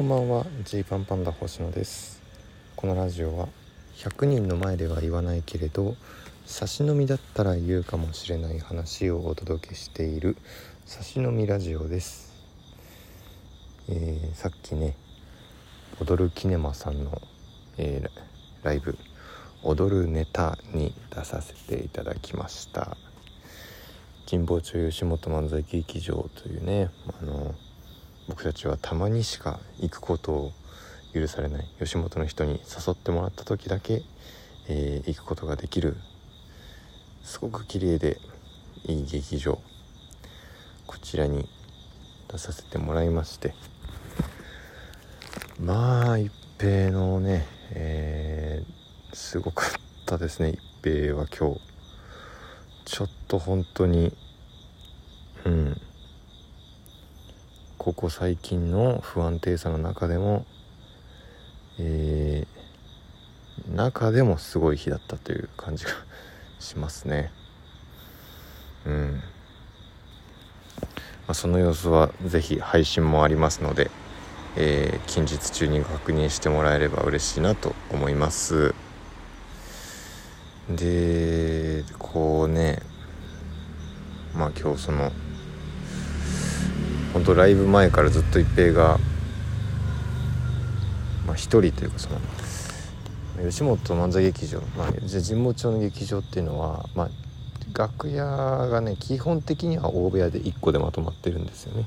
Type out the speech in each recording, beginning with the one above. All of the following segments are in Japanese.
こんばんは。ジーパンパンダ星野です。このラジオは100人の前では言わないけれど差し飲みだったら言うかもしれない話をお届けしている差し飲みラジオです、えー、さっきね踊るキネマさんの、えー、ライブ踊るネタに出させていただきました。神保町吉本漫才劇場というねあの僕たちはたまにしか行くことを許されない。吉本の人に誘ってもらった時だけ、えー、行くことができる。すごく綺麗でいい劇場。こちらに出させてもらいまして。まあ一平のね、えー、すごかったですね。一平は今日。ちょっと本当にうん。ここ最近の不安定さの中でも、えー、中でもすごい日だったという感じがしますね。うん、まあ、その様子は是非配信もありますので、えー、近日中に確認してもらえれば嬉しいなと思います。でこうねまあ今日その本当ライブ前からずっと一平がまあ一人というかその吉本漫才劇場、まあ、神保町の劇場っていうのは、まあ、楽屋がね基本的には大部屋で1個でまとまってるんですよね。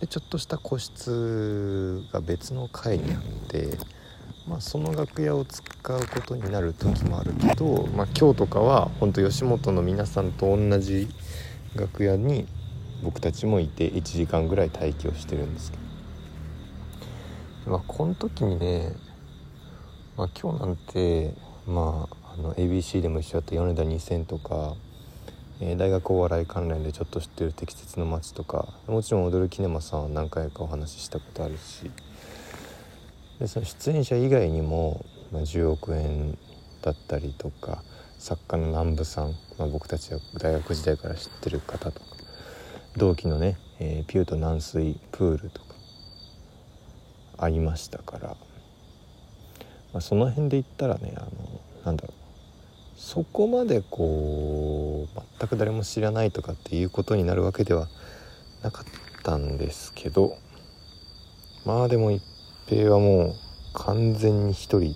でちょっとした個室が別の階にあって、まあ、その楽屋を使うことになる時もあるけど、まあ、今日とかは本当吉本の皆さんと同じ楽屋に僕たちもいて1時間ぐらい待機をしてるんですけど、まあ、この時にね、まあ、今日なんて、まあ、あの ABC でも一緒だった米田2000とか、えー、大学お笑い関連でちょっと知ってる適切の街とかもちろん踊るキネマさんは何回かお話ししたことあるし。でその出演者以外にも、まあ、10億円だったりとか作家の南部さん、まあ、僕たちは大学時代から知ってる方とか同期のね、えー、ピューと軟水プールとかありましたから、まあ、その辺で言ったらねあのなんだろうそこまでこう全く誰も知らないとかっていうことになるわけではなかったんですけどまあでも一平はもう完全に一人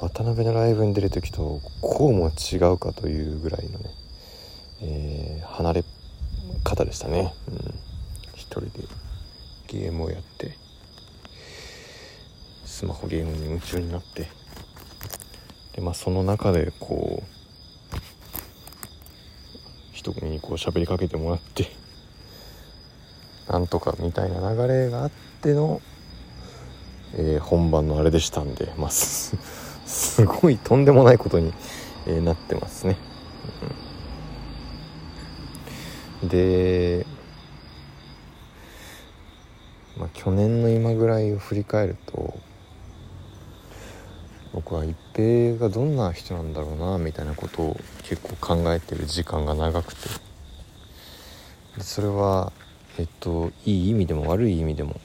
渡辺のライブに出る時とこうも違うかというぐらいのね、えー、離れっ方でしたね、うん、一人でゲームをやってスマホゲームに夢中になってでまあその中でこう一組にこう喋りかけてもらってなんとかみたいな流れがあっての、えー、本番のあれでしたんでまあ すごいとんでもないことに、えー、なってますね。うん。で、まあ、去年の今ぐらいを振り返ると僕は一平がどんな人なんだろうなみたいなことを結構考えてる時間が長くて。でそれはえっといい意味でも悪い意味でも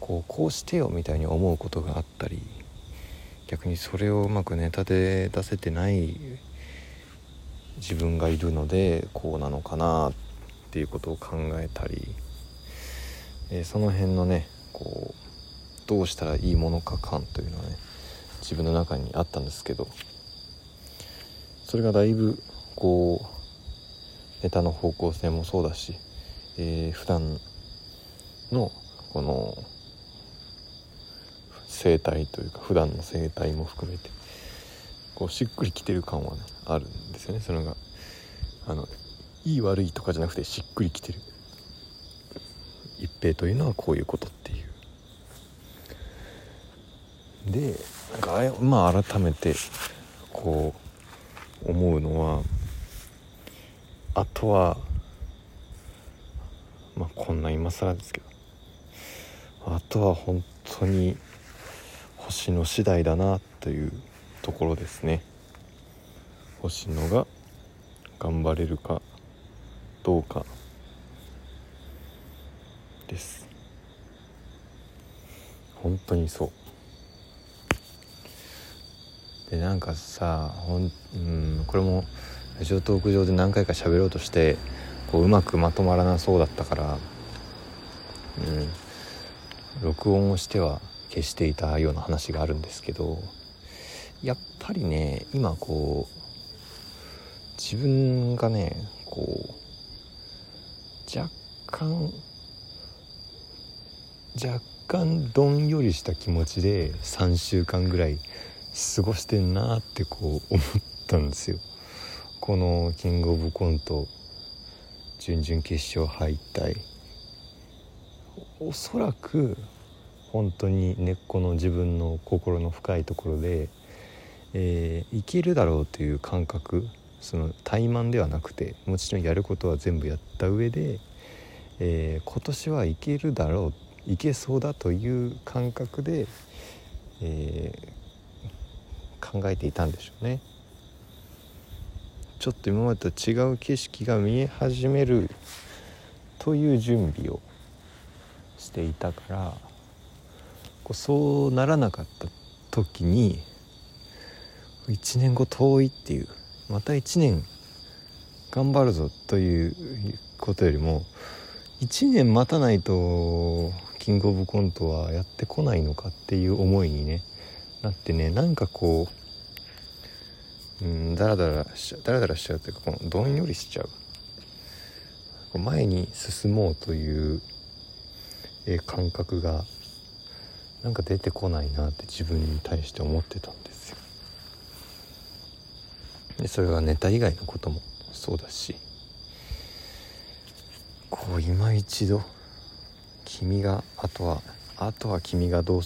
こうこうしてよみたいに思うことがあったり逆にそれをうまくネタで出せてない自分がいるのでこうなのかなっていうことを考えたり、えー、その辺のねこうどうしたらいいものか感というのはね自分の中にあったんですけどそれがだいぶこうネタの方向性もそうだし、えー、普段のこの生態というか普段の生態も含めてこうしっくりきてる感はねあるんですよね。それがあのいい悪いとかじゃなくてしっくりきてる。一平というのはこういうことっていう。でなんかまあ改めてこう思うのはあとはまあこんな今更ですけどあとは本当に星の次第だなというところですね。星野が頑張れるかどうかです。本当にそう。でなんかさほん、うん、これもラジオトーク上で何回か喋ろうとしてこううまくまとまらなそうだったから、うん、録音をしては消していたような話があるんですけどやっぱりね今こう自分がねこう若干若干どんよりした気持ちで3週間ぐらい過ごしてんなってこう思ったんですよ。このキングオブコント準々決勝敗退。おそらく本当に根っこの自分の心の深いところで、えー、いけるだろうという感覚その怠慢ではなくてもちろんやることは全部やった上で、えー、今年はいけるだろういけそうだという感覚で、えー、考えていたんでしょうね。ちょっと今までと違う景色が見え始めるという準備をしていたからこうそうならなかった時に1年後遠いっていうまた1年頑張るぞということよりも1年待たないとキングオブコントはやってこないのかっていう思いにねなってねなんかこううんダラダラしちゃうダラダラしちゃうというかこのどんよりしちゃう。前に進もうというえ感覚がなんか出てこないなって自分に対して思ってたんですよ。それはネタ以外のこともそうだし。こう今一度君があとはあとは君がどう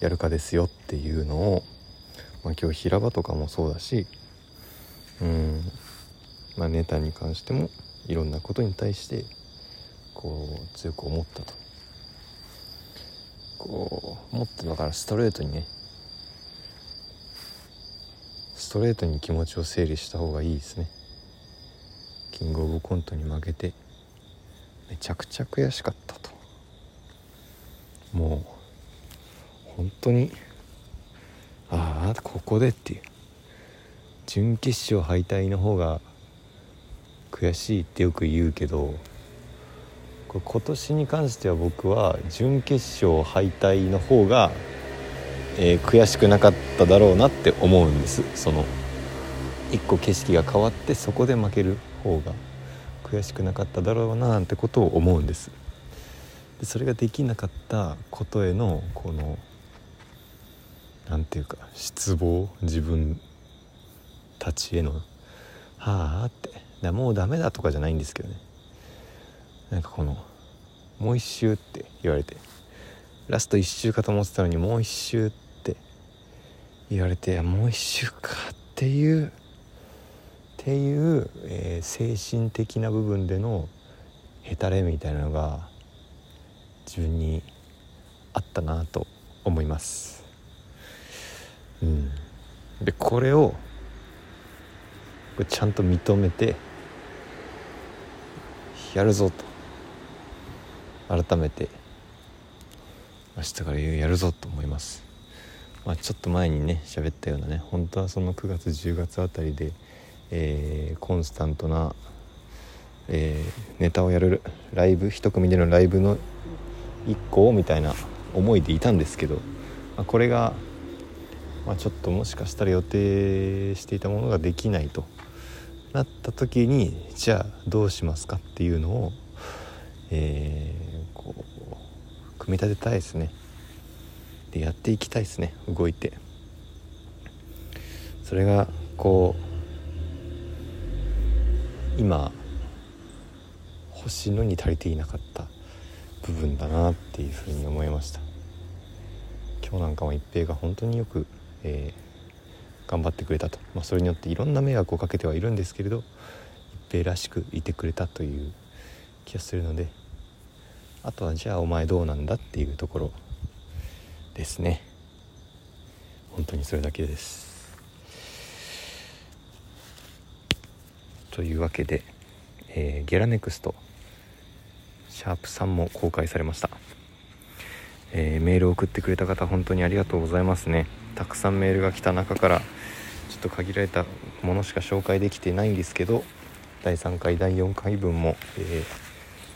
やるかですよっていうのを、まあ、今日平場とかもそうだしうん。まあネタに関してもいろんなことに対してこう強く思ったと。こうもっとだからストレートにねストレートに気持ちを整理した方がいいですね。キングオブコントに負けてめちゃくちゃ悔しかったと。もう本当にああここでっていう。準決勝敗退の方が悔しいってよく言うけど今年に関しては僕は準決勝敗退の方が、えー、悔しくなかっただろうなって思うんです。その一個景色が変わってそこで負ける方が悔しくなかっただろうななんてことを思うんです。でそれができなかったことへのこの何て言うか失望自分たちへの「はあ」ってだもうダメだとかじゃないんですけどね。なんかこの「もう一周」って言われてラスト1周かと思ってたのにもう一周って言われてもう一周かっていうっていう、えー、精神的な部分でのへたれみたいなのが自分にあったなと思います。うん、でこれをちゃんと認めてやるぞと改めて明日からやるぞと思います。まあ、ちょっと前にね喋ったようなね本当はその9月10月あたりでえー、コンスタントな、えー、ネタをやるライブ一組でのライブの1個をみたいな思いでいたんですけど、まあ、これが、まあ、ちょっともしかしたら予定していたものができないとなった時にじゃあどうしますかっていうのを、えー、こう組み立てたいですね。でやっていきたいですね。動いて。それがこう今欲しいのに足りていなかった部分だなっていうふうに思いました。今日なんかも一平が本当によく、えー、頑張ってくれたと、まあ、それによっていろんな迷惑をかけてはいるんですけれど一平らしくいてくれたという気がするのであとはじゃあお前どうなんだっていうところですね。本当にそれだけです。というわけで、えー、ゲラネクストシャープ3も公開されました、えー、メールを送ってくれた方本当にありがとうございますね。たくさんメールが来た中からちょっと限られたものしか紹介できてないんですけど第3回第4回分も、え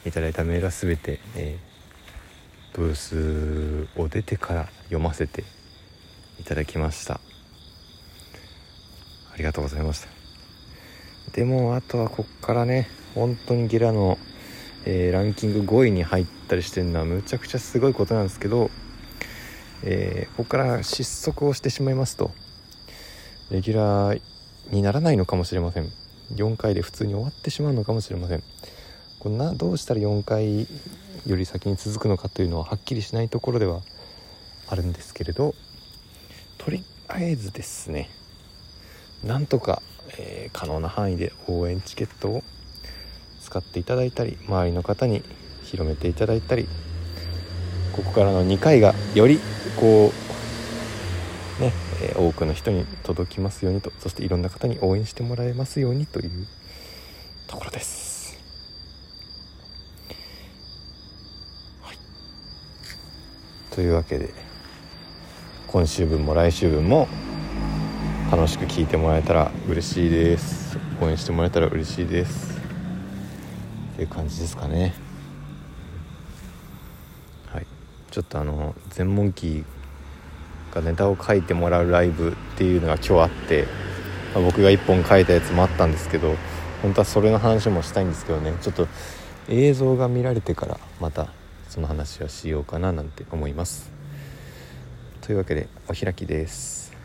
ー、いただいたメールは全て、えー、ブースを出てから読ませていただきました。ありがとうございました。でもあとはこっからね本当にゲラの、えー、ランキング5位に入ったりしてるのはむちゃくちゃすごいことなんですけど、えー、ここから失速をしてしまいますとレギュラーにならないのかもしれません。4回で普通に終わってしまうのかもしれません。こんなどうしたら4回より先に続くのかというのははっきりしないところではあるんですけれどとりあえずですねなんとか、えー、可能な範囲で応援チケットを使っていただいたり周りの方に広めていただいたりここからの2回がよりこうね、え、多くの人に届きますようにとそしていろんな方に応援してもらえますようにというところです。はい、というわけで今週分も来週分も楽しく聴いてもらえたら嬉しいです。応援してもらえたら嬉しいです。っていう感じですかね。はい。ちょっとあの全問記がネタを書いてもらうライブっていうのが今日あって、まあ、僕が1本書いたやつもあったんですけど本当はそれの話もしたいんですけどね。ちょっと映像が見られてからまたその話はしようかななんて思います。というわけでお開きです。